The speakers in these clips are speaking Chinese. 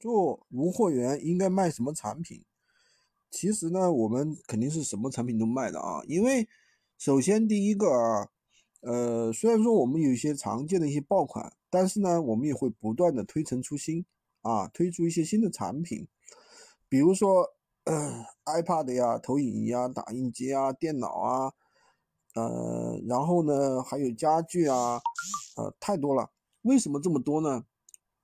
做无货源应该卖什么产品？其实呢，我们肯定是什么产品都卖的啊。因为首先第一个啊，呃，虽然说我们有一些常见的一些爆款，但是呢，我们也会不断的推陈出新啊，推出一些新的产品，比如说呃 iPad 呀、投影仪啊、打印机啊、电脑啊，呃，然后呢还有家具啊，呃，太多了。为什么这么多呢？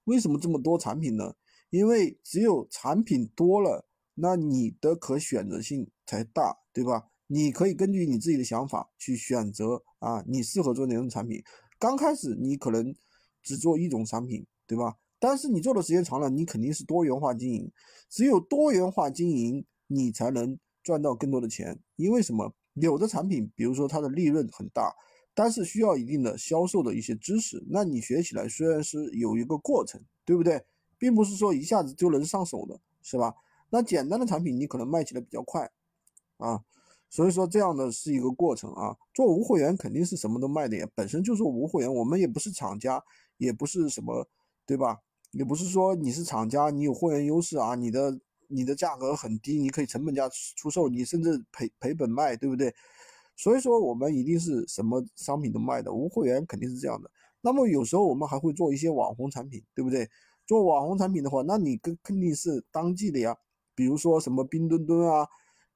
为什么这么多产品呢？因为只有产品多了，那你的可选择性才大，对吧？你可以根据你自己的想法去选择啊，你适合做哪种产品。刚开始你可能只做一种产品，对吧？但是你做的时间长了，你肯定是多元化经营。只有多元化经营，你才能赚到更多的钱。因为什么？有的产品，比如说它的利润很大，但是需要一定的销售的一些知识，那你学起来虽然是有一个过程，对不对？并不是说一下子就能上手的，是吧？那简单的产品你可能卖起来比较快，啊，所以说这样的是一个过程啊。做无货源肯定是什么都卖的呀，本身就是无货源，我们也不是厂家，也不是什么，对吧？也不是说你是厂家，你有货源优势啊，你的你的价格很低，你可以成本价出售，你甚至赔赔本卖，对不对？所以说我们一定是什么商品都卖的，无货源肯定是这样的。那么有时候我们还会做一些网红产品，对不对？做网红产品的话，那你跟肯定是当季的呀，比如说什么冰墩墩啊，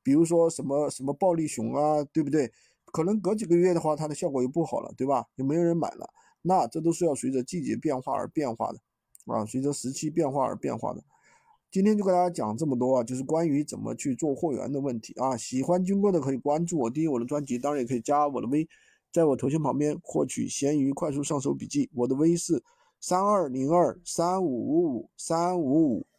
比如说什么什么暴力熊啊，对不对？可能隔几个月的话，它的效果又不好了，对吧？又没有人买了，那这都是要随着季节变化而变化的，啊，随着时期变化而变化的。今天就跟大家讲这么多啊，就是关于怎么去做货源的问题啊。喜欢军哥的可以关注我，订阅我的专辑，当然也可以加我的微，在我头像旁边获取闲鱼快速上手笔记，我的微是。三二零二三五五五三五五。